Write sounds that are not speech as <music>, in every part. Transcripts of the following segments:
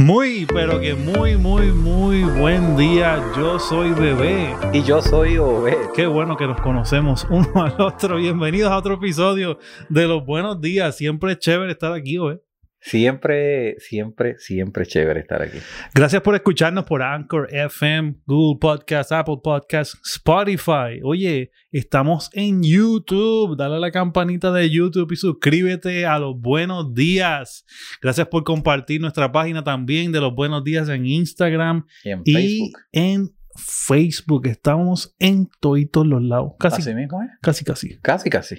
Muy, pero que muy, muy, muy buen día. Yo soy Bebé. Y yo soy Obed. Qué bueno que nos conocemos uno al otro. Bienvenidos a otro episodio de Los Buenos Días. Siempre es chévere estar aquí, Obed. Siempre, siempre, siempre chévere estar aquí. Gracias por escucharnos por Anchor FM, Google Podcast, Apple Podcast, Spotify. Oye, estamos en YouTube. Dale a la campanita de YouTube y suscríbete a Los Buenos Días. Gracias por compartir nuestra página también de Los Buenos Días en Instagram Y en y Facebook. en Facebook. Estamos en todos los lados. Casi, Así mismo, ¿eh? casi, casi. Casi, casi.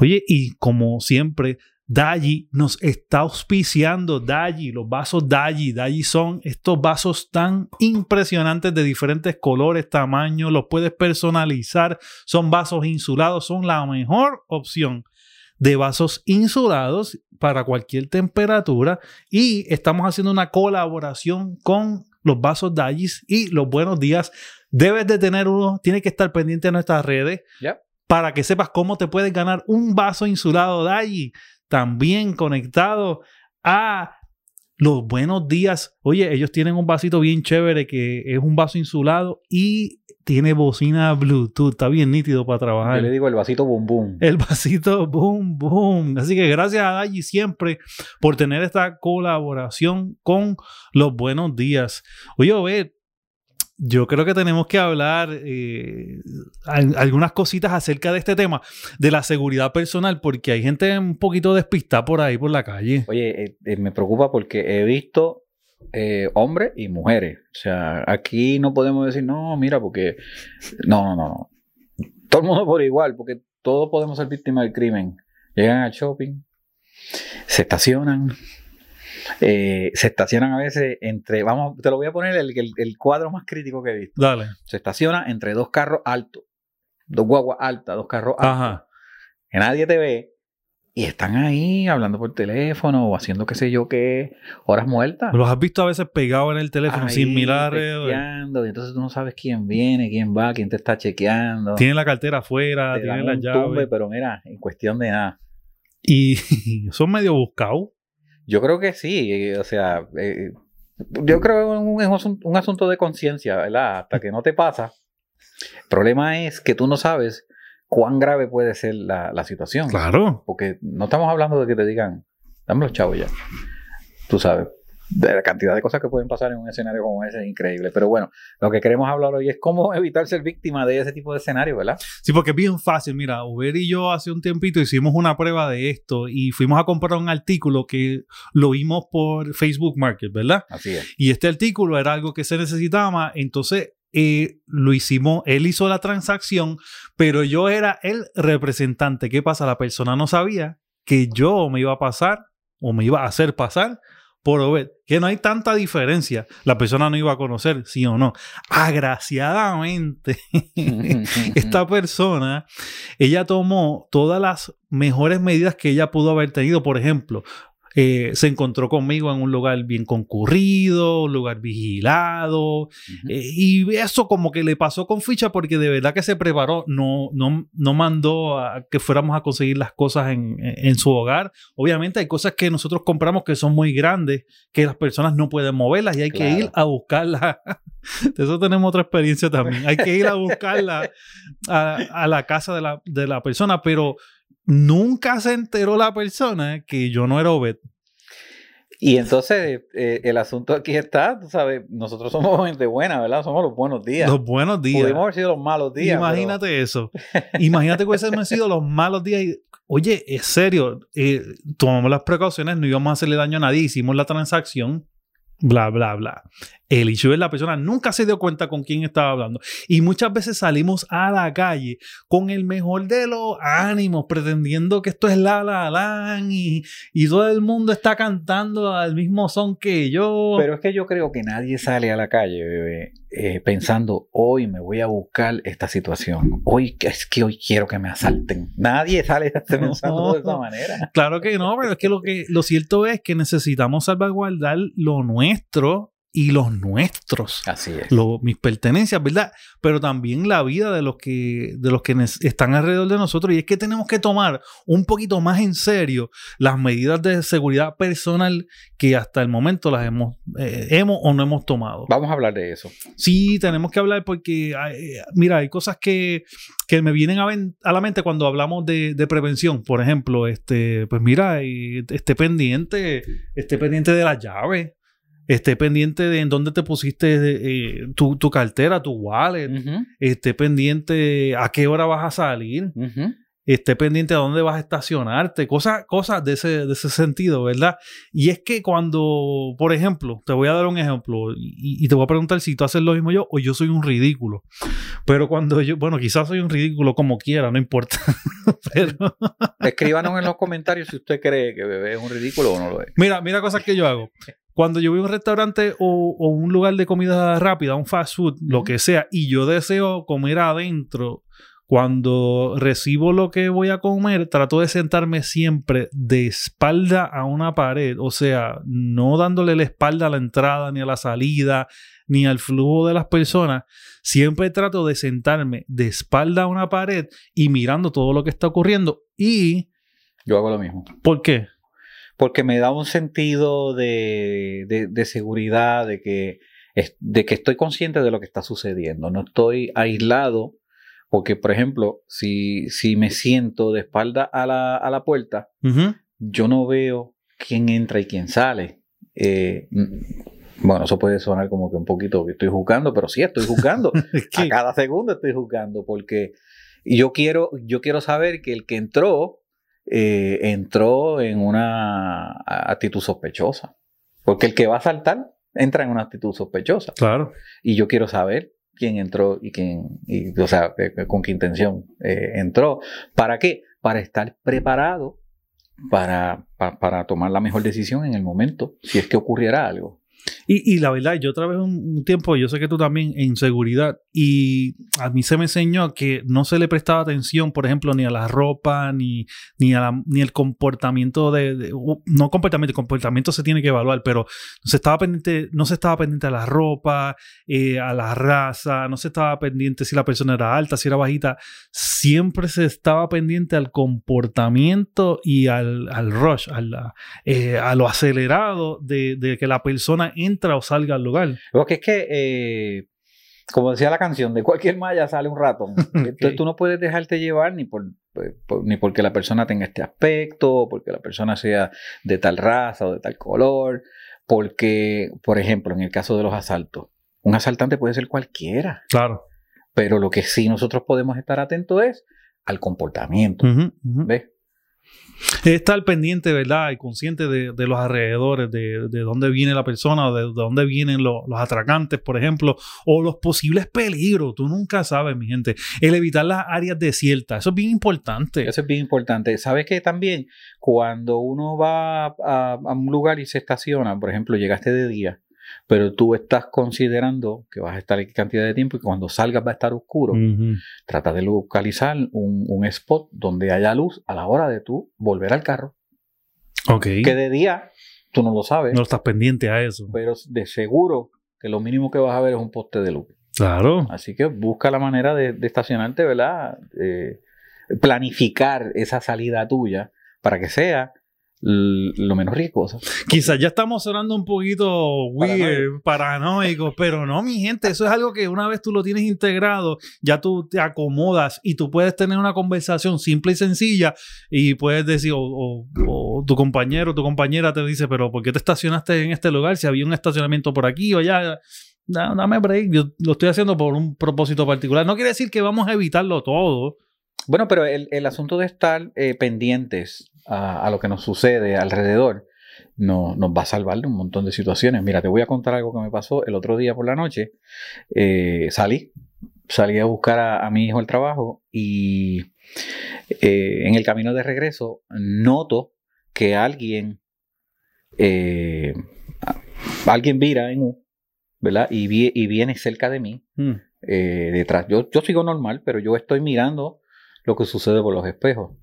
Oye, y como siempre, Daji nos está auspiciando. Daji, los vasos Daji. Daji son estos vasos tan impresionantes de diferentes colores, tamaños. Los puedes personalizar. Son vasos insulados. Son la mejor opción de vasos insulados para cualquier temperatura. Y estamos haciendo una colaboración con los vasos Daji y los buenos días. Debes de tener uno. Tienes que estar pendiente de nuestras redes para que sepas cómo te puedes ganar un vaso insulado Daji. También conectado a los buenos días. Oye, ellos tienen un vasito bien chévere que es un vaso insulado y tiene bocina Bluetooth. Está bien nítido para Yo trabajar. le digo el vasito boom boom. El vasito, boom, boom. Así que gracias a Daji siempre por tener esta colaboración con los buenos días. Oye, Obed, yo creo que tenemos que hablar eh, al- algunas cositas acerca de este tema, de la seguridad personal, porque hay gente un poquito despistada por ahí, por la calle. Oye, eh, eh, me preocupa porque he visto hombres y mujeres. O sea, aquí no podemos decir, no, mira, porque. No, no, no. Todo el mundo por igual, porque todos podemos ser víctimas del crimen. Llegan al shopping, se estacionan. Eh, se estacionan a veces entre, vamos, te lo voy a poner el, el- el cuadro más crítico que he visto. Dale. Se estaciona entre dos carros altos, dos guaguas altas, dos carros altos, Ajá. que nadie te ve, y están ahí hablando por teléfono o haciendo qué sé yo qué, horas muertas. Los has visto a veces pegados en el teléfono sin Ahí, mirar alrededor. testeando, y entonces tú no sabes quién viene, quién va, quién te está chequeando. Tienen la cartera afuera, tienen las un tumbe, pero mira, en cuestión de nada. Y <laughs> son medio buscados. Yo creo que sí, eh, o sea, eh, yo creo que es un, asunto de conciencia, ¿verdad? Hasta que no te pasa. El problema es que tú no sabes cuán grave puede ser la, la situación. Claro. Porque no estamos hablando de que te digan, dame los chavos ya. Tú sabes, de la cantidad de cosas que pueden pasar en un escenario como ese es increíble. Pero bueno, lo que queremos hablar hoy es cómo evitar ser víctima de ese tipo de escenario, ¿verdad? Sí, porque es bien fácil. Mira, Uber y yo hace un tiempito hicimos una prueba de esto y fuimos a comprar un artículo que lo vimos por Facebook Market, ¿verdad? Así es. Y este artículo era algo que se necesitaba, entonces eh, lo hicimos, él hizo la transacción, pero yo era el representante. ¿Qué pasa? La persona no sabía que yo me iba a pasar o me iba a hacer pasar por Obed, que no hay tanta diferencia. La persona no iba a conocer, sí o no. Agraciadamente, <laughs> esta persona, ella tomó todas las mejores medidas que ella pudo haber tenido. Por ejemplo, eh, se encontró conmigo en un lugar bien concurrido, un lugar vigilado, eh, y eso como que le pasó con ficha porque de verdad que se preparó, no, no, no mandó a que fuéramos a conseguir las cosas en, en su hogar. Obviamente hay cosas que nosotros compramos que son muy grandes, que las personas no pueden moverlas y hay que ir a buscarlas. <laughs> De eso tenemos otra experiencia también. Hay que ir a buscarla <laughs> a, a la casa de la, de la persona, pero nunca se enteró la persona que yo no era Obed. Y entonces eh, el asunto aquí está, tú sabes, nosotros somos <laughs> gente buena, ¿verdad? Somos los buenos días. Los buenos días. Pudimos haber sido los malos días. Imagínate <laughs> eso. Imagínate que hubiesen sido los malos días. y- oye, es serio, eh, tomamos las precauciones, no íbamos a hacerle daño a nadie, hicimos la transacción, bla, bla, bla. El issue es la persona nunca se dio cuenta con quién estaba hablando. Y muchas veces salimos a la calle con el mejor de los ánimos, pretendiendo que esto es la la Land y, y todo el mundo está cantando al mismo son que yo. Pero es que yo creo que nadie sale a la calle, bebé, eh, pensando, hoy me voy a buscar esta situación. Hoy es que hoy quiero que me asalten. Nadie sale pensando de esa manera. Claro que no, pero es que lo que lo cierto es que necesitamos salvaguardar lo nuestro y los nuestros. Así es. Lo- mis pertenencias, ¿verdad? Pero también la vida de los que, de los que están alrededor de nosotros. Y es que tenemos que tomar un poquito más en serio las medidas de seguridad personal que hasta el momento las hemos, eh, hemos o no hemos tomado. Vamos a hablar de eso. Sí, tenemos que hablar porque, hay- mira, hay cosas que, que me vienen a, ven- a la mente cuando hablamos de, de prevención. Por ejemplo, este, pues mira, eh, esté pendiente, esté pendiente de la llave, esté pendiente de en dónde te pusiste eh, tu, tu cartera, tu wallet, esté pendiente a qué hora vas a salir, esté pendiente a dónde vas a estacionarte, cosas, cosas de ese, de ese sentido, ¿verdad? Y es que cuando, por ejemplo, te voy a dar un ejemplo y, y te voy a preguntar si tú haces lo mismo yo o yo soy un ridículo. Pero cuando yo, bueno, quizás soy un ridículo como quiera, no importa. <laughs> Pero Escríbanos en los comentarios si usted cree que bebé es un ridículo o no lo es. mira, mira cosas que yo hago. Cuando yo voy a un restaurante o, o un lugar de comida rápida, un fast food, lo que sea, y yo deseo comer adentro, cuando recibo lo que voy a comer, trato de sentarme siempre de espalda a una pared, o sea, no dándole la espalda a la entrada, ni a la salida, ni al flujo de las personas. Siempre trato de sentarme de espalda a una pared y mirando todo lo que está ocurriendo. ¿Y Yo hago lo mismo. por qué? Porque me da un sentido de, de- de seguridad, de que, es- de que estoy consciente de lo que está sucediendo. No estoy aislado. Porque, por ejemplo, si, si me siento de espalda a la, a la puerta, Ujú. yo no veo quién entra y quién sale. Eh, mm, bueno, eso puede sonar como que un poquito que estoy juzgando, pero sí estoy juzgando. <laughs> A cada segundo estoy juzgando porque yo quiero, yo quiero saber que el que entró, eh, entró en una actitud sospechosa. Porque el que va a saltar entra en una actitud sospechosa. Claro. Y yo quiero saber quién entró y quién, y, o sea, eh, con qué intención eh, entró. ¿Para qué? Para estar preparado para, pa- para tomar la mejor decisión en el momento, si es que ocurriera algo. Y, y la verdad, yo trabajé un, un tiempo, yo sé que tú también, en seguridad, y a mí se me enseñó que no se le prestaba atención, por ejemplo, ni a la ropa, ni, ni, a la- ni el comportamiento de, de- No comportamiento, el comportamiento se tiene que evaluar, pero se estaba pendiente, no se estaba pendiente a la ropa, eh, a la raza, no se estaba pendiente si la persona era alta, si era bajita, siempre se estaba pendiente al comportamiento y al, al rush, a, la- eh, a lo acelerado de, de que la persona entra o salga al lugar. Porque es que, eh, como decía la canción, de cualquier malla sale un ratón. <laughs> Entonces tú no puedes dejarte llevar ni por, por- ni porque la persona tenga este aspecto, o porque la persona sea de tal raza o de tal color. Porque, por ejemplo, en el caso de los asaltos, un asaltante puede ser cualquiera. Claro. Pero lo que sí nosotros podemos estar atentos es al comportamiento. ¿Ves? Estar pendiente, ¿verdad? Y consciente de, los alrededores, de, de dónde viene la persona, de, de dónde vienen lo- los atracantes, por ejemplo, o los posibles peligros. Tú nunca sabes, mi gente. El evitar las áreas desiertas, eso es bien importante. Eso es bien importante. ¿Sabes que también cuando uno va a un lugar y se estaciona, por ejemplo, llegaste de día, pero tú estás considerando que vas a estar aquí cantidad de tiempo y cuando salgas va a estar oscuro, trata de localizar un, un spot donde haya luz a la hora de tú volver al carro. Ok. Que de día tú no lo sabes, No estás pendiente a eso. pero de seguro que lo mínimo que vas a ver es un poste de luz. Claro. Así que busca la manera de, de estacionarte, ¿verdad? Eh, planificar esa salida tuya para que sea lo menos riesgosa. Quizás ya estamos sonando un poquito weird, Paranoico. pero no, mi gente, eso es algo que una vez tú lo tienes integrado, ya tú te acomodas y tú puedes tener una conversación simple y sencilla y puedes decir, o, o- o tu compañero o tu compañera te dice, pero ¿por qué te estacionaste en este lugar si había un estacionamiento por aquí o allá? Da- Dame break, yo lo estoy haciendo por un propósito particular. No quiere decir que vamos a evitarlo todo. Bueno, pero el, el asunto de estar eh, pendientes a, a lo que nos sucede alrededor no- nos va a salvar de un montón de situaciones. Mira, te voy a contar algo que me pasó el otro día por la noche. Eh, salí, salí a buscar a, a mi hijo al trabajo y eh, en el camino de regreso noto que alguien, eh, alguien vira en U, ¿verdad? Y, vi- y viene cerca de mí Mm. detrás. Yo, yo sigo normal, pero yo estoy mirando lo que sucede por los espejos.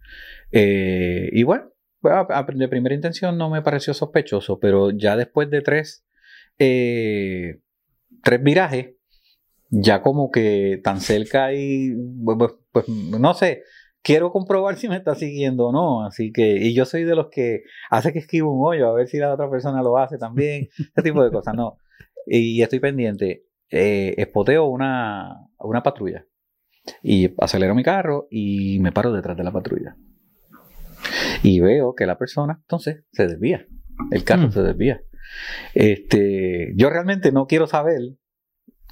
Eh, y bueno, de primera intención no me pareció sospechoso, pero ya después de tres eh, tres virajes, ya como que tan cerca y pues, pues, no sé, quiero comprobar si me está siguiendo o no. Así que, y yo soy de los que hace que esquivo un hoyo, a ver si la otra persona lo hace también, <laughs> ese tipo de cosas, no. Y estoy pendiente. Eh, espoteo una, una patrulla y acelero mi carro y me paro detrás de la patrulla. Y veo que la persona entonces se desvía. El carro Mm. se desvía. Este, yo realmente no quiero saber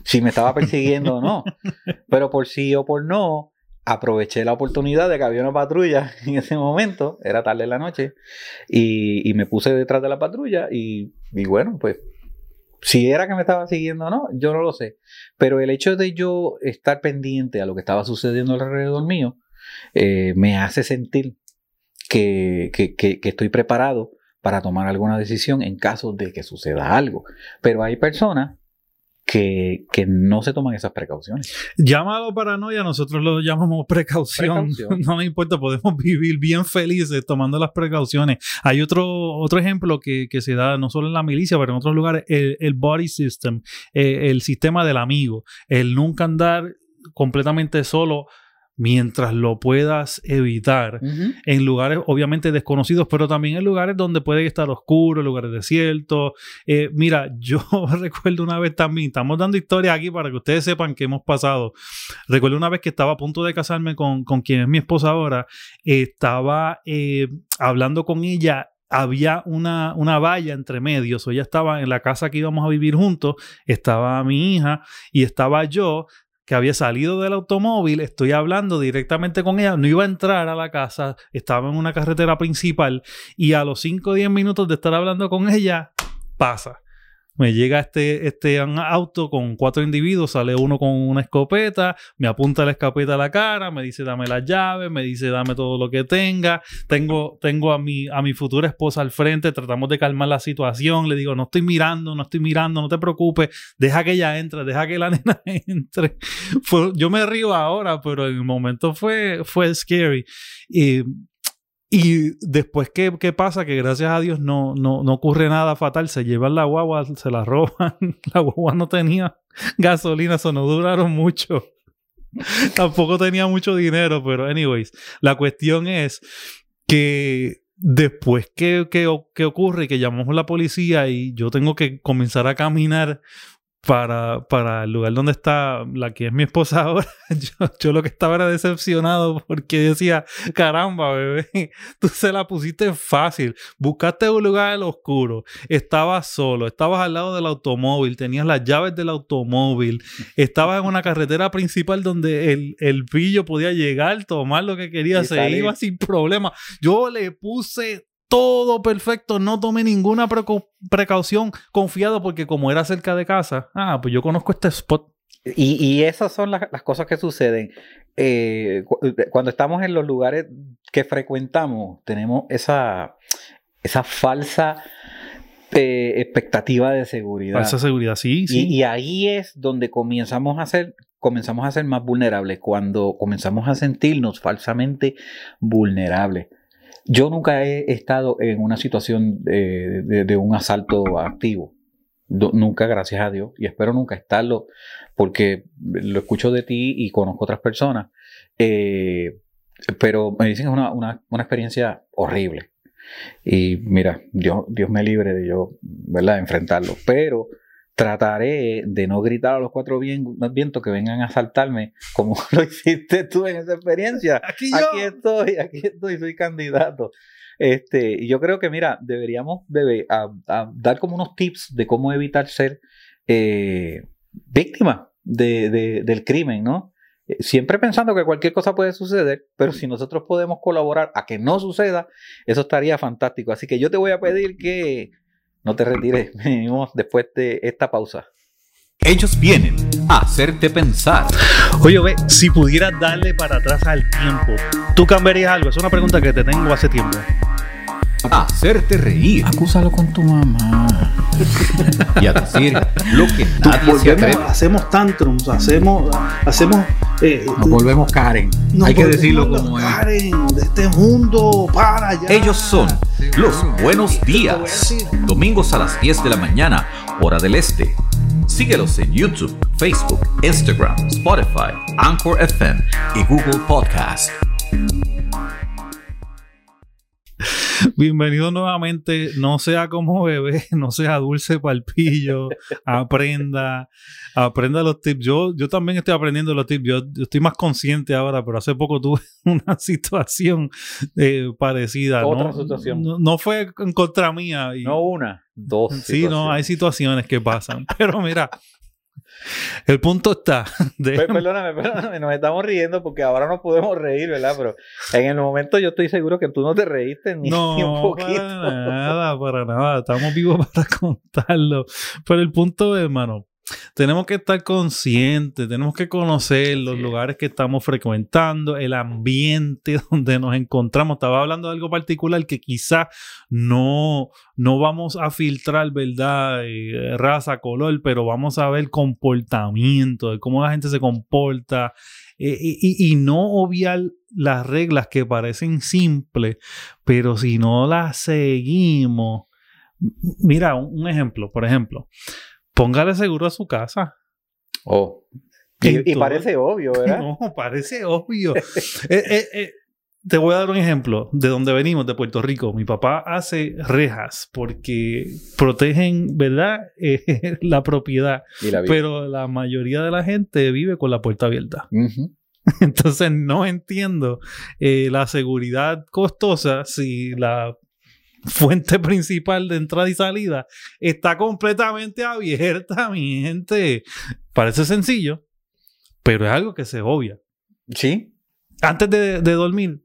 si me estaba persiguiendo o no. <laughs> Pero por sí o por no, aproveché la oportunidad de que había una patrulla en ese momento, era tarde en la noche, y, y me puse detrás de la patrulla y, y bueno, pues si era que me estaba siguiendo o no, yo no lo sé. Pero el hecho de yo estar pendiente a lo que estaba sucediendo alrededor mío, eh, me hace sentir que, que- que- que estoy preparado para tomar alguna decisión en caso de que suceda algo. Pero hay personas que, que no se toman esas precauciones. Llámalo paranoia, nosotros lo llamamos precaución. Precaución. <laughs> No me importa, podemos vivir bien felices tomando las precauciones. Hay otro, otro ejemplo que, que se da no solo en la milicia, pero en otros lugares, el, el body system, eh, el sistema del amigo, el nunca andar completamente solo mientras lo puedas evitar en lugares obviamente desconocidos, pero también en lugares donde puede estar oscuro, lugares desiertos. Eh, mira, <laughs> yo recuerdo una vez también, estamos dando historias aquí para que ustedes sepan que hemos pasado. Recuerdo una vez que estaba a punto de casarme con, con quien es mi esposa ahora, eh, estaba eh, hablando con ella. Había una, una valla entre medios, o ella estaba en la casa que íbamos a vivir juntos, estaba mi hija y estaba yo, que había salido del automóvil, estoy hablando directamente con ella, no iba a entrar a la casa, estaba en una carretera principal y a los 5 o 10 minutos de estar hablando con ella, pasa. Me llega este, este auto con cuatro individuos, sale uno con una escopeta, me apunta la escopeta a la cara, me dice dame las llaves, me dice dame todo lo que tenga. Tengo, tengo a, mi, a mi futura esposa al frente, tratamos de calmar la situación, le digo no estoy mirando, no estoy mirando, no te preocupes, deja que ella entre, deja que la <laughs> nena entre. Fue- yo me río ahora, pero en el momento fue, fue scary. Y, y después, ¿qué, qué pasa? Que gracias a Dios no, no, no ocurre nada fatal. Se llevan la guagua, se la roban. <laughs> La guagua no tenía gasolina, eso no duraron mucho. <laughs> Tampoco tenía mucho dinero, pero anyways, la cuestión es que después que, que, que ocurre que llamamos a la policía y yo tengo que comenzar a caminar para, para el lugar donde está la que es mi esposa <laughs> ahora, yo, yo lo que estaba era decepcionado porque decía, caramba, bebé, <laughs> tú se la pusiste fácil, buscaste un lugar oscuro, estabas solo, estabas al lado del automóvil, tenías las llaves del automóvil, <laughs> estabas en una carretera principal donde el, el pillo podía llegar, tomar lo que quería, Y se iba sin problema. Yo le puse todo perfecto, no tomé ninguna precaución, confiado porque como era cerca de casa, ah, pues yo conozco este spot. Y, y esas son las, las cosas que suceden. Eh, cu- cuando estamos en los lugares que frecuentamos, tenemos esa, esa falsa eh, expectativa de seguridad. Falsa seguridad, sí, Y, sí. y ahí es donde comenzamos a ser, comenzamos a ser más vulnerables, cuando comenzamos a sentirnos falsamente vulnerables. Yo nunca he estado en una situación de, un asalto activo. Nunca, gracias a Dios, y espero nunca estarlo, porque lo escucho de ti y conozco otras personas, eh, pero me dicen que es una, una- una experiencia horrible. Y mira, Dios, Dios me libre de yo, ¿verdad?, enfrentarlo. Pero trataré de no gritar a los cuatro vien- vientos que vengan a asaltarme como <laughs> lo hiciste tú en esa experiencia. <laughs> Aquí Aquí estoy, aquí estoy, soy candidato. Este, y yo creo que, mira, deberíamos debe, a- a dar como unos tips de cómo evitar ser eh, víctima de, de- del crimen, ¿no? Eh, Siempre pensando que cualquier cosa puede suceder, pero si nosotros podemos colaborar a que no suceda, eso estaría fantástico. Así que yo te voy a pedir que no te retires, <laughs> venimos después de esta pausa. Ellos vienen a hacerte pensar. Oye, ve, si pudieras darle para atrás al tiempo, ¿tú cambiarías algo? Es una pregunta que te tengo hace tiempo. A hacerte reír Acúsalo con tu mamá. <laughs> y a decir lo que nadie se atreve. hacemos tantrums, hacemos, hacemos, eh, Nos volvemos Karen. nos Hay que decirlo como es. Karen de este mundo, para ya. Ellos son los buenos días. Domingos a las 10 de la mañana hora del este. Síguelos en YouTube, Facebook, Instagram, Spotify, Anchor FM y Google Podcast. Bienvenido nuevamente. No sea como bebé, <laughs> no sea dulce palpillo. aprenda, aprenda los tips. Yo, yo también estoy aprendiendo los tips. Yo, yo estoy más consciente ahora, pero hace poco tuve <laughs> una situación eh, parecida. Otra no, situación. No, no fue en contra mía. y- No una, dos. sí, no, hay situaciones que pasan. <laughs> Pero mira, el punto está. <laughs> de- Perdóname, perdóname, nos estamos riendo porque ahora no podemos reír, ¿verdad? Pero en el momento yo estoy seguro que tú no te reíste ni, <laughs> No, ni un poquito. para nada, para nada. Estamos vivos <laughs> para contarlo. Pero el punto es, hermano, tenemos que estar conscientes, tenemos que conocer los lugares que estamos frecuentando, el ambiente <laughs> donde nos encontramos. Estaba hablando de algo particular que quizás no, no vamos a filtrar, ¿verdad? Eh, raza, color, pero vamos a ver comportamiento, de cómo la gente se comporta. eh, y, no obviar las reglas que parecen simples, pero si no las seguimos, mira, un ejemplo, por ejemplo, póngale seguro a su casa. Oh. Y, parece obvio, ¿verdad? <laughs> No, parece obvio. <laughs> Eh, eh, eh, te voy a dar un ejemplo de donde venimos, de Puerto Rico. Mi papá hace rejas porque protegen, ¿verdad? <laughs> La propiedad. La. Pero la mayoría de la gente vive con la puerta abierta. Entonces no entiendo la seguridad costosa si la fuente <laughs> principal de entrada y salida está completamente abierta, <laughs> mi gente. Parece sencillo, pero es algo que se obvia. Sí, Antes de, de dormir,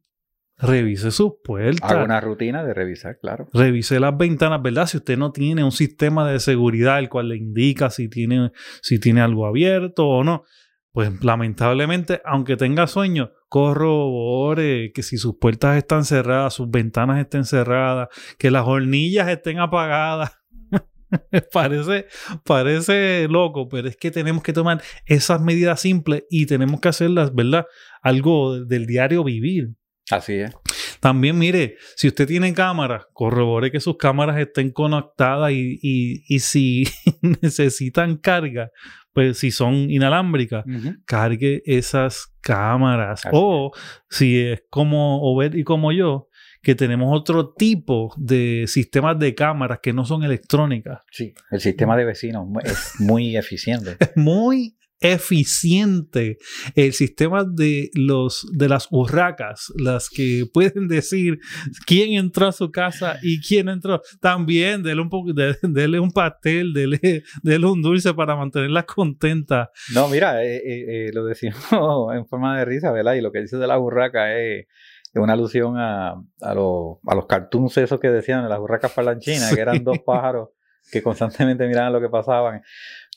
revise sus puertas. hago una rutina de revisar, claro. Revise las ventanas, ¿verdad? Si usted no tiene un sistema de seguridad el cual le indica si tiene, si tiene algo abierto o no, pues lamentablemente, aunque tenga sueño, corrobore que si sus puertas están cerradas, sus ventanas estén cerradas, que las hornillas estén apagadas. <laughs> parece, parece loco, pero es que tenemos que tomar esas medidas simples y tenemos que hacerlas, ¿verdad? Algo del diario vivir. Así es. También, mire, si usted tiene cámaras, corrobore que sus cámaras estén conectadas y, y- y si <laughs> necesitan carga, pues si son inalámbricas, Ujú. cargue esas cámaras. Así o si es como Obed y como yo, que tenemos otro tipo de sistemas de cámaras que no son electrónicas. Sí, el sistema de vecinos es muy eficiente. <laughs> Es muy eficiente el sistema de los de las urracas, las que pueden decir quién entró a su casa y quién entró. También dele un de- dele un pastel, dele, dele un dulce para mantenerlas contentas. No, mira, eh, eh, eh, lo decimos <laughs> en forma de risa, ¿verdad? Y lo que dice de la burraca es, una alusión a, a, los, a los cartoons esos que decían de las burracas parlanchinas, que eran <laughs> dos pájaros que constantemente miraban lo que pasaban.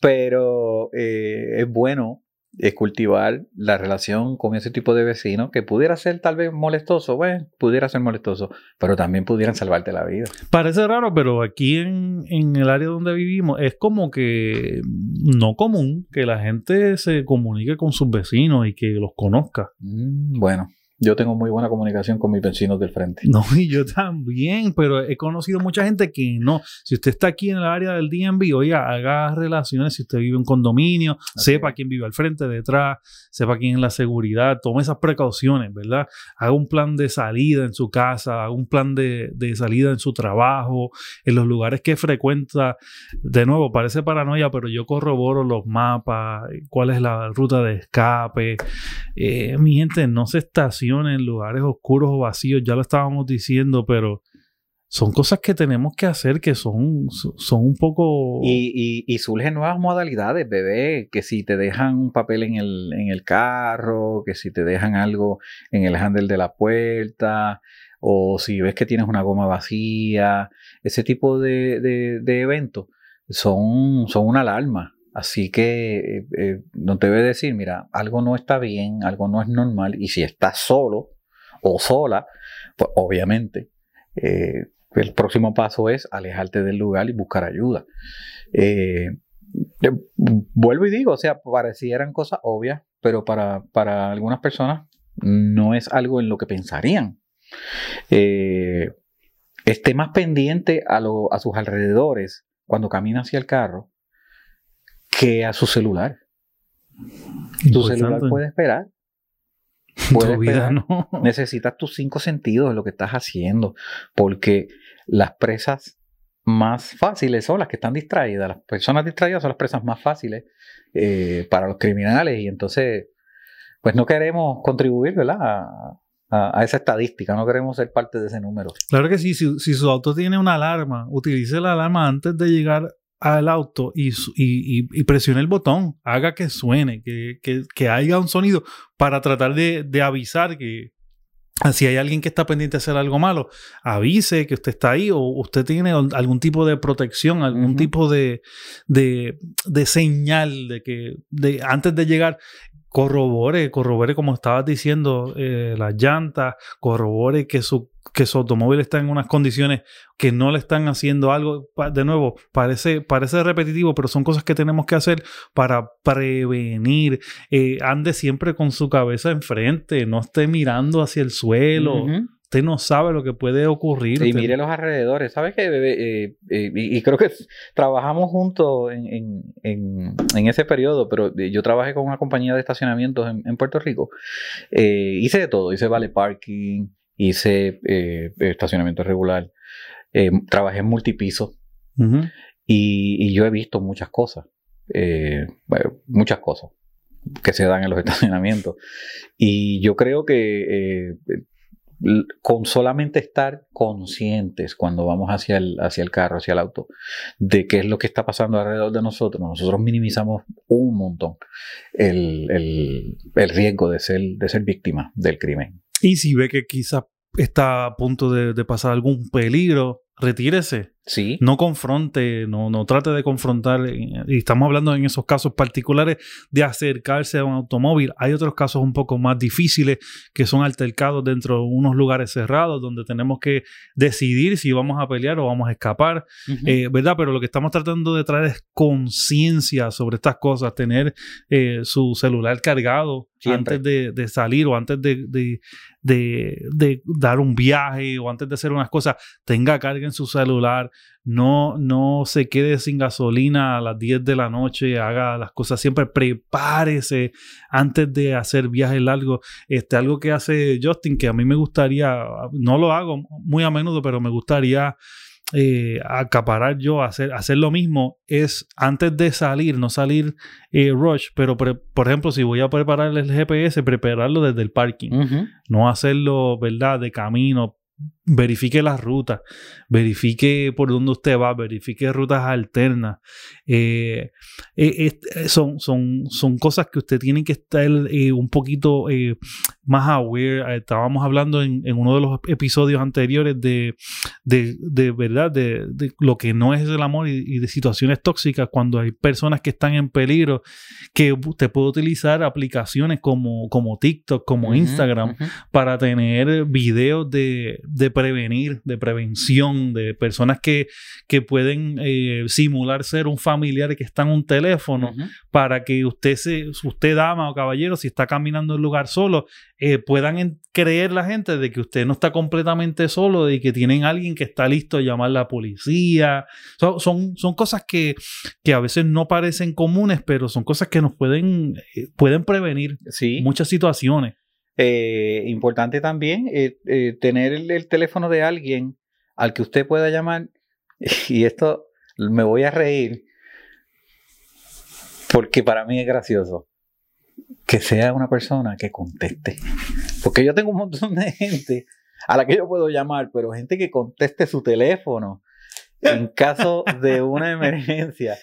Pero eh, es bueno es cultivar la relación con ese tipo de vecinos que pudiera ser tal vez molestoso, bueno, pudiera ser molestoso, pero también pudieran salvarte la vida. Parece raro, pero aquí en, en el área donde vivimos es como que no común que la gente se comunique con sus vecinos y que los conozca. Mm, bueno, yo tengo muy buena comunicación con mis vecinos del frente. No, <laughs> y yo también, pero he conocido mucha gente que no. Si usted está aquí en el área del DMV, oiga, haga relaciones. Si usted vive en un condominio, Así sepa es. quién vive al frente, detrás, sepa quién es la seguridad, tome esas precauciones, ¿verdad? Haga un plan de salida en su casa, haga un plan de, de salida en su trabajo, en los lugares que frecuenta. De nuevo, parece paranoia, pero yo corroboro los mapas, cuál es la ruta de escape. Eh, mi gente, no se estacione en lugares oscuros o vacíos, ya lo estábamos diciendo, pero son cosas que tenemos que hacer que son, son un poco... Y surgen nuevas modalidades, bebé, que si te dejan un papel en el, en el carro, que si te dejan algo en el handle de la puerta, o si ves que tienes una goma vacía, ese tipo de, de, de eventos son, son una alarma. Así que eh, eh, no te debe decir, mira, algo no está bien, algo no es normal, y si estás solo o sola, pues obviamente eh, el próximo paso es alejarte del lugar y buscar ayuda. Vuelvo y digo, o sea, parecieran cosas obvias, pero para, para algunas personas no es algo en lo que pensarían. Esté más pendiente a, lo- a sus alrededores cuando camina hacia el carro que a su celular. Tu celular puede esperar. <laughs> Tu puede vida no. Necesitas tus cinco sentidos de lo que estás haciendo, porque las presas más fáciles son las que están distraídas. Las personas distraídas son las presas más fáciles eh, para los criminales y entonces, pues no queremos contribuir, ¿verdad? A, a- a esa estadística, no queremos ser parte de ese número. Claro que sí, si, si su auto tiene una alarma, utilice la alarma antes de llegar al auto y, y, y- presione el botón, haga que suene, que, que, que haya un sonido para tratar de, de avisar que si hay alguien que está pendiente de hacer algo malo, avise que usted está ahí o usted tiene algún tipo de protección, algún tipo de, de, de señal de que de, antes de llegar corrobore, corrobore como estabas diciendo, eh, las llantas, corrobore que su, que su automóvil está en unas condiciones que no le están haciendo algo. De nuevo, parece, parece repetitivo, pero son cosas que tenemos que hacer para prevenir. Eh, ande siempre con su cabeza enfrente, no esté mirando hacia el suelo. Ujú. Usted no sabe lo que puede ocurrir. Y Usted- mire los alrededores. ¿Sabes qué? bebé? Eh, eh, y, y creo que trabajamos juntos en, en- en- en ese periodo, pero eh, yo trabajé con una compañía de estacionamientos en, en Puerto Rico. Eh, hice de todo. Hice vale parking, hice eh, estacionamiento regular, eh, trabajé en multipiso y, y yo he visto muchas cosas. eh, muchas cosas que se dan en los <laughs> estacionamientos. Y yo creo que con solamente estar conscientes cuando vamos hacia el, hacia el carro, hacia el auto, de qué es lo que está pasando alrededor de nosotros, nosotros minimizamos un montón el, el- el riesgo de ser, de ser víctima del crimen. Y si ve que quizás está a punto de, de pasar algún peligro, retírese. Sí, No confronte, no, no trate de confrontar. eh, Y estamos hablando en esos casos particulares de acercarse a un automóvil. Hay otros casos un poco más difíciles que son altercados dentro de unos lugares cerrados donde tenemos que decidir si vamos a pelear o vamos a escapar. Eh, ¿Verdad? Pero lo que estamos tratando de traer es conciencia sobre estas cosas, tener eh, su celular cargado Siempre. antes de, de salir o antes de, de- de- de dar un viaje o antes de hacer unas cosas, tenga carga en su celular, no, no se quede sin gasolina a las 10 de la noche, haga las cosas siempre, prepárese antes de hacer viajes largos. Este, algo que hace Justin, que a mí me gustaría, no lo hago muy a menudo, pero me gustaría eh, acaparar yo, hacer, hacer lo mismo, es antes de salir, no salir eh, rush, pero pre- por ejemplo, si voy a preparar el GPS, prepararlo desde el parking, no hacerlo, ¿verdad?, de camino. Verifique las rutas, verifique por dónde usted va, verifique rutas alternas. Eh, eh, eh, son, son, son cosas que usted tiene que estar un poquito más aware. Estábamos hablando en, en uno de los episodios anteriores de, de, de verdad, de, de lo que no es el amor y, y de situaciones tóxicas cuando hay personas que están en peligro, que usted puede utilizar aplicaciones como, como TikTok, como Instagram, para tener videos de, de prevenir, de prevención, de personas que, que pueden eh, simular ser un familiar que está en un teléfono para que usted, se, usted dama o caballero, si está caminando en un lugar solo, eh, puedan creer la gente de que usted no está completamente solo, de que tienen alguien que está listo a llamar a la policía. So- son, son cosas que, que a veces no parecen comunes, pero son cosas que nos pueden, eh, pueden prevenir Sí. muchas situaciones. Eh, importante también eh, eh, tener el, el teléfono de alguien al que usted pueda llamar. <laughs> Y esto me voy a reír porque para mí es gracioso. Que sea una persona que conteste. Porque yo tengo un montón de gente a la que yo puedo llamar, pero gente que conteste su teléfono en caso de una emergencia.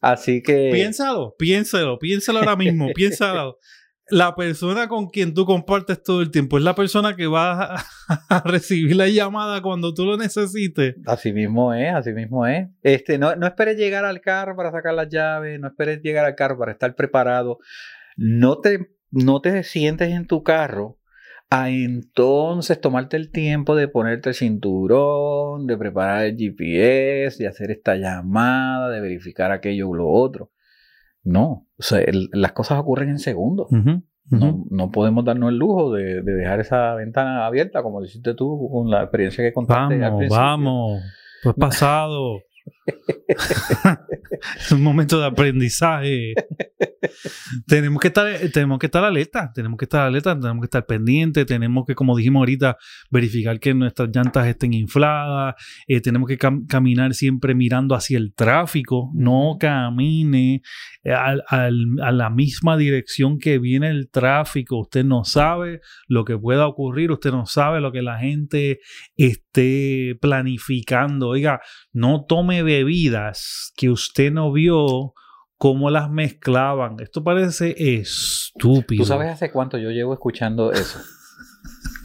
Así que... Piénsalo, piénsalo, piénsalo ahora mismo, <laughs> piénsalo. La persona con quien tú compartes todo el tiempo es la persona que va <laughs> a, recibir la llamada cuando tú lo necesites. Así mismo es, así mismo es. Este, no, no esperes llegar al carro para sacar las llaves, no esperes llegar al carro para estar preparado. No te, no te sientes en tu carro a entonces tomarte el tiempo de ponerte el cinturón, de preparar el GPS, de hacer esta llamada, de verificar aquello o lo otro. No, o sea, el- las cosas ocurren en segundos. No, no podemos darnos el lujo de, de dejar esa ventana abierta, como lo hiciste tú con la experiencia que contaste al Vamos, principio. vamos. Pues pasado. <laughs> <laughs> es un momento de aprendizaje. Tenemos, que estar, tenemos que estar alerta, tenemos que estar alerta, tenemos que estar pendientes, tenemos que, como dijimos ahorita, verificar que nuestras llantas estén infladas, eh, tenemos que cam- caminar siempre mirando hacia el tráfico, no camine eh, al- al- a la misma dirección que viene el tráfico. Usted no sabe lo que pueda ocurrir, usted no sabe lo que la gente esté planificando. Oiga, no tome bebidas que usted no vio cómo las mezclaban. Esto parece estúpido. ¿Tú sabes hace cuánto yo llevo escuchando eso? <laughs>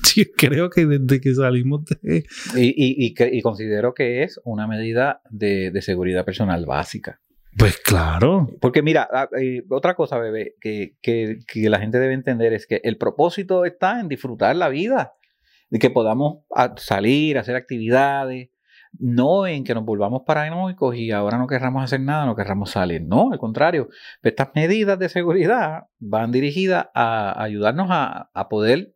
Sí, creo que desde que salimos de... Y, y- y y considero que es una medida de, de seguridad personal básica. Pues claro. Porque mira, otra cosa, bebé, que, que- que la gente debe entender es que el propósito está en disfrutar la vida, de que podamos salir, hacer actividades, no en que nos volvamos paranoicos y ahora no querramos hacer nada, no querramos salir. No, al contrario, estas medidas de seguridad van dirigidas a ayudarnos a, a poder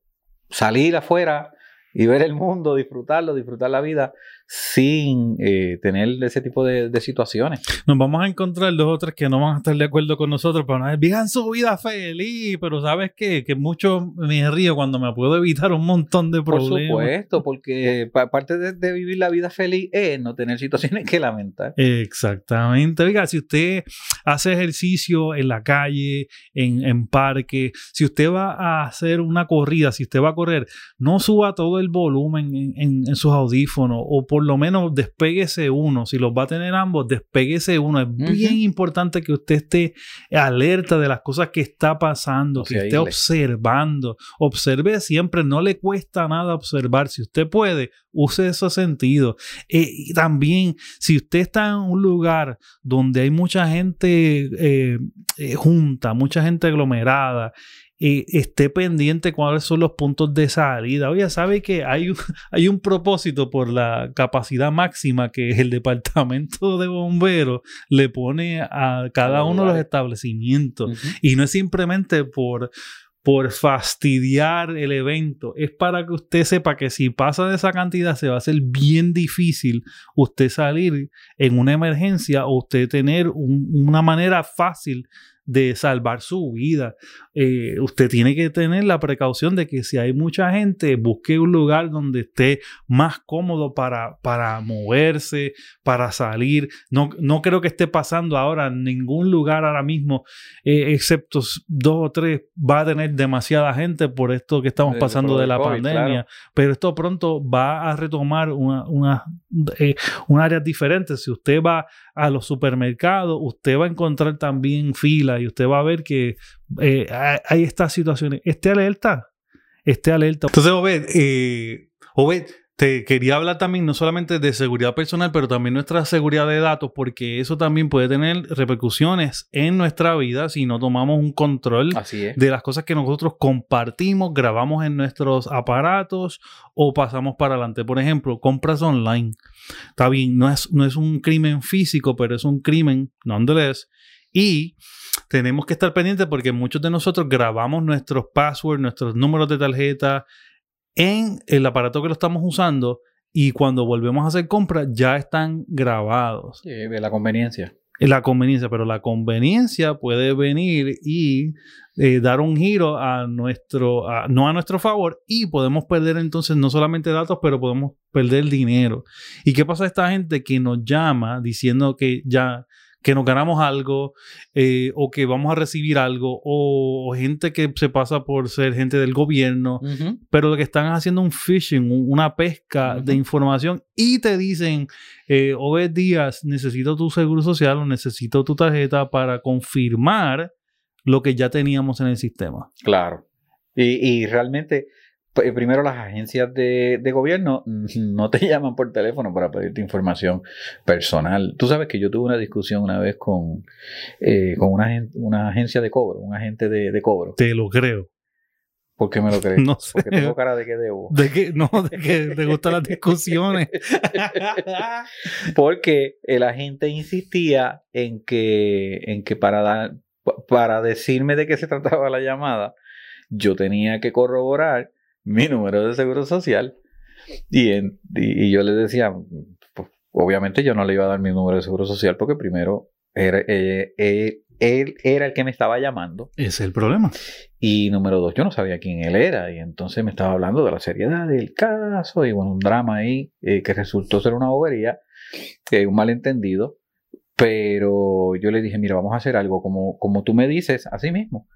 salir afuera y ver el mundo, disfrutarlo, disfrutar la vida sin eh, tener ese tipo de- de situaciones. Nos vamos a encontrar dos o tres que no van a estar de acuerdo con nosotros, pero no vivan su vida feliz. Pero ¿sabes qué? Que mucho me río cuando me puedo evitar un montón de Por problemas. supuesto, porque pa- parte de, de vivir la vida feliz es no tener situaciones que lamentar. Exactamente. Oiga, si usted hace ejercicio en la calle, en, en parque, si usted va a hacer una corrida, si usted va a correr, no suba todo el volumen en, en- en sus audífonos o por lo menos despéguese uno. Si los va a tener ambos, despéguese uno. Es bien importante que usted esté alerta de las cosas que está pasando, que esté observando. Observe siempre, no le cuesta nada observar. Si usted puede, use esos sentidos. Eh, y también, si usted está en un lugar donde hay mucha gente eh, eh, junta, mucha gente aglomerada, eh, esté pendiente cuáles son los puntos de salida. Oye, sabe que hay un, <laughs> hay un propósito por la capacidad máxima que el departamento de bomberos le pone a cada uno de los establecimientos. Y no es simplemente por, por fastidiar el evento, es para que usted sepa que si pasa de esa cantidad se va a hacer bien difícil usted salir en una emergencia o usted tener un- una manera fácil de salvar su vida. Eh, usted tiene que tener la precaución de que si hay mucha gente, busque un lugar donde esté más cómodo para, para moverse, para salir. No, no creo que esté pasando ahora en ningún lugar ahora mismo, eh, excepto dos o tres, va a tener demasiada gente por esto que estamos De- pasando de la COVID, pandemia. claro. Pero esto pronto va a retomar una, una, eh, un área diferente. Si usted va a los supermercados, usted va a encontrar también filas y usted va a ver que eh, hay, estas situaciones. Esté alerta, esté alerta. Entonces, Obed, eh, Obed, te quería hablar también no solamente de seguridad personal, pero también nuestra seguridad de datos, porque eso también puede tener repercusiones en nuestra vida si no tomamos un control de las cosas que nosotros compartimos, grabamos en nuestros aparatos o pasamos para adelante. Por ejemplo, compras online. Está bien, no es, no es un crimen físico, pero es un crimen, nonetheless. Y tenemos que estar pendientes porque muchos de nosotros grabamos nuestros passwords, nuestros números de tarjeta en el aparato que lo estamos usando y cuando volvemos a hacer compras ya están grabados Sí, de la conveniencia. la conveniencia, pero la conveniencia puede venir y eh, dar un giro a nuestro, a- no a nuestro favor y podemos perder entonces no solamente datos, pero podemos perder dinero. ¿Y qué pasa a esta gente que nos llama diciendo que ya que nos ganamos algo eh, o que vamos a recibir algo o, o gente que se pasa por ser gente del gobierno pero lo que están haciendo un phishing, un- una pesca de información y te dicen, eh, Obed Díaz, necesito tu seguro social o necesito tu tarjeta para confirmar lo que ya teníamos en el sistema. Claro. Y, y realmente, primero las agencias de, de gobierno <laughs> no te llaman por teléfono para pedirte información personal. Tú sabes que yo tuve una discusión una vez con, eh, con una, agen- una agencia de cobro, un agente de, de cobro. Te lo creo. ¿Por qué me lo crees? <laughs> No sé. Porque tengo cara de que debo. De que no, de que te gustan las discusiones. <laughs> Porque el agente insistía en que, en que para, dar, pa- para decirme de qué se trataba la llamada, yo tenía que corroborar mi número de seguro social. Y, en- y, y yo le decía, pues, obviamente yo no le iba a dar mi número de seguro social porque primero era, eh, eh, él era el que me estaba llamando. Ese es el problema. Y número dos, yo no sabía quién él era. Y entonces me estaba hablando de la seriedad del caso y bueno, un drama ahí eh, que resultó ser una bobería, un malentendido. Pero yo le dije, mira, vamos a hacer algo como, como tú me dices, así mismo,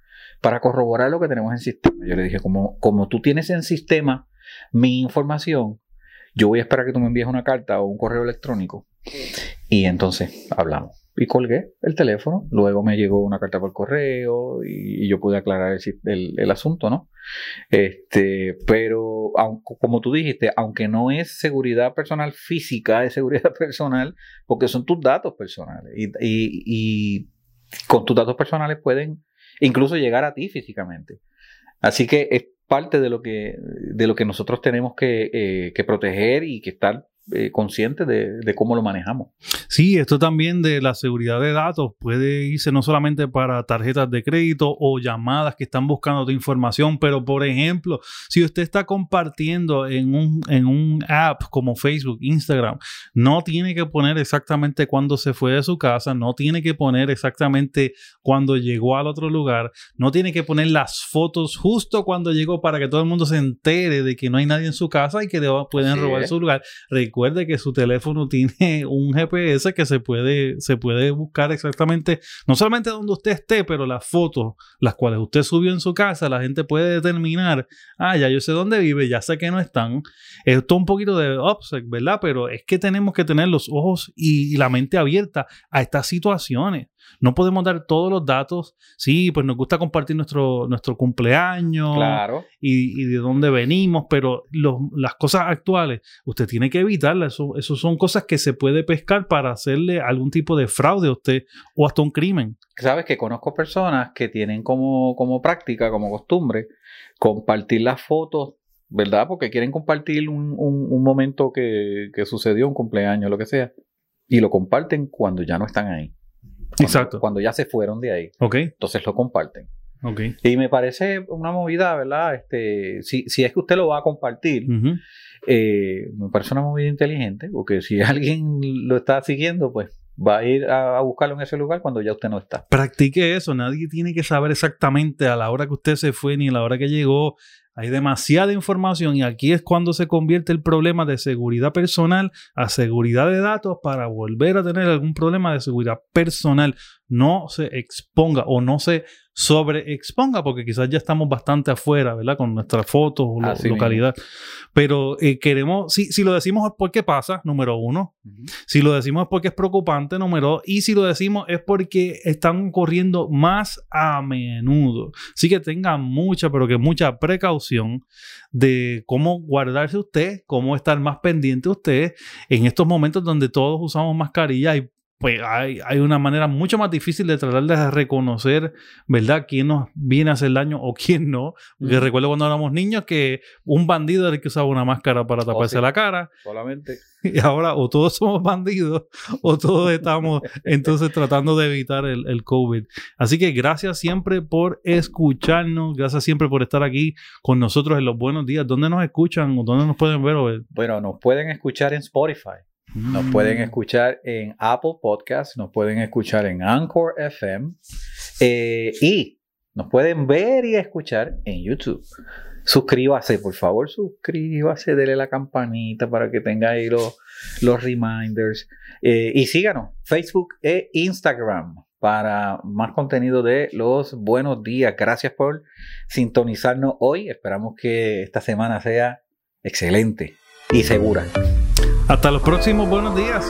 para corroborar lo que tenemos en sistema. Yo le dije, como, como tú tienes en sistema mi información, yo voy a esperar que tú me envíes una carta o un correo electrónico. Y entonces hablamos y colgué el teléfono. Luego me llegó una carta por correo y, yo pude aclarar el, asunto, ¿no? Este, pero como tú dijiste, aunque no es seguridad personal física, es seguridad <laughs> personal porque son tus datos personales y, con tus datos personales pueden incluso llegar a ti físicamente. Así que es parte de lo que, de lo que nosotros tenemos que, eh, que proteger y que estar eh, conscientes de, cómo lo manejamos. Sí, esto también de la seguridad de datos puede irse no solamente para tarjetas de crédito o llamadas que están buscando tu información, pero por ejemplo, si usted está compartiendo en un, en un app como Facebook, Instagram, no tiene que poner exactamente cuándo se fue de su casa, no tiene que poner exactamente cuándo llegó al otro lugar, no tiene que poner las fotos justo cuando llegó para que todo el mundo se entere de que no hay nadie en su casa y que pueden robar su lugar recuerde que su teléfono <laughs> tiene un GPS que se puede, se puede buscar exactamente, no solamente donde usted esté, pero las fotos, las cuales usted subió en su casa, la gente puede determinar, ah, ya yo sé dónde vive, ya sé que no están. Esto es un poquito de obsec, ¿verdad? Pero es que tenemos que tener los ojos y la mente abierta a estas situaciones. No podemos dar todos los datos. Sí, pues nos gusta compartir nuestro, nuestro cumpleaños claro. y, de dónde venimos, pero las cosas actuales usted tiene que evitarlas. Eso, son cosas que se puede pescar para hacerle algún tipo de fraude a usted o hasta un crimen. Sabes que conozco personas que tienen como, como práctica, como costumbre, compartir las fotos ¿verdad? Porque quieren compartir un, un, momento que, que, sucedió, un cumpleaños, lo que sea, y lo comparten cuando ya no están ahí. Exacto. Cuando ya se fueron de ahí. Ok. Entonces lo comparten. Ok. Y me parece una movida, ¿verdad? Este, si, si es que usted lo va a compartir, eh, me parece una movida inteligente, porque si <laughs> alguien lo está siguiendo, pues va a ir a, buscarlo en ese lugar cuando ya usted no está. Practique eso, nadie tiene que saber exactamente a la hora que usted se fue ni a la hora que llegó. Hay demasiada información y aquí es cuando se convierte el problema de seguridad personal a seguridad de datos para volver a tener algún problema de seguridad personal. No se exponga o no se sobreexponga, porque quizás ya estamos bastante afuera, ¿verdad? Con nuestras fotos o localidad. Pero eh, queremos, si, si lo decimos es porque pasa, número uno. Si lo decimos es porque es preocupante, número dos. Y si lo decimos es porque están ocurriendo más a menudo. Así que tengan mucha, pero que mucha precaución de cómo guardarse usted, cómo estar más pendiente usted en estos momentos donde todos usamos mascarilla y pues hay, una manera mucho más difícil de tratar de reconocer, ¿verdad?, quién nos viene a hacer daño o quién no. Porque recuerdo cuando éramos niños que un bandido era el que usaba una máscara para oh, taparse la cara. Solamente. <laughs> Y ahora o todos somos bandidos o todos estamos <laughs> entonces tratando de evitar el, el COVID. Así que gracias siempre por escucharnos, gracias siempre por estar aquí con nosotros en los buenos días. ¿Dónde nos escuchan o dónde nos pueden ver? Bueno, nos pueden escuchar en Spotify. Nos pueden mm. escuchar en Apple Podcasts, nos pueden escuchar en Anchor FM eh, y nos pueden ver y escuchar en YouTube. Suscríbase, por favor, suscríbase, dele la campanita para que tenga ahí los, los reminders. Eh, y síganos, Facebook e Instagram para más contenido de los buenos días. Gracias por sintonizarnos hoy. Esperamos que esta semana sea excelente y segura. Hasta los próximos buenos días.